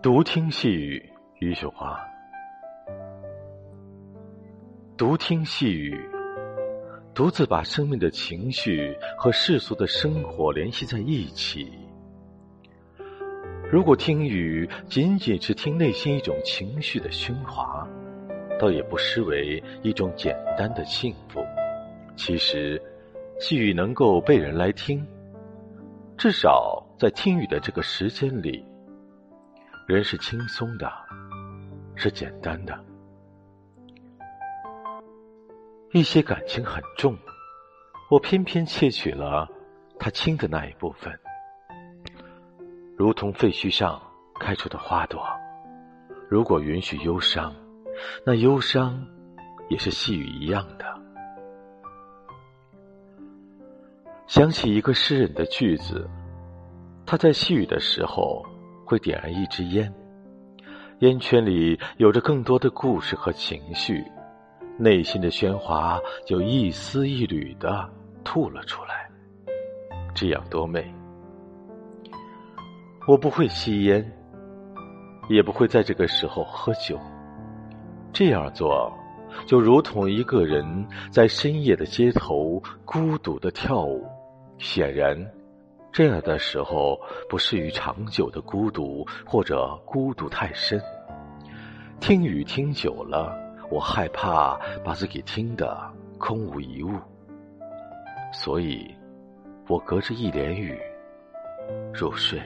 独听细雨，余秀华。独听细雨，独自把生命的情绪和世俗的生活联系在一起。如果听雨仅仅是听内心一种情绪的喧哗，倒也不失为一种简单的幸福。其实，细雨能够被人来听，至少在听雨的这个时间里。人是轻松的，是简单的。一些感情很重，我偏偏窃取了它轻的那一部分，如同废墟上开出的花朵。如果允许忧伤，那忧伤也是细雨一样的。想起一个诗人的句子，他在细雨的时候。会点燃一支烟，烟圈里有着更多的故事和情绪，内心的喧哗就一丝一缕的吐了出来，这样多美。我不会吸烟，也不会在这个时候喝酒，这样做就如同一个人在深夜的街头孤独的跳舞，显然。这样的时候不适于长久的孤独，或者孤独太深。听雨听久了，我害怕把自己听得空无一物，所以，我隔着一帘雨入睡。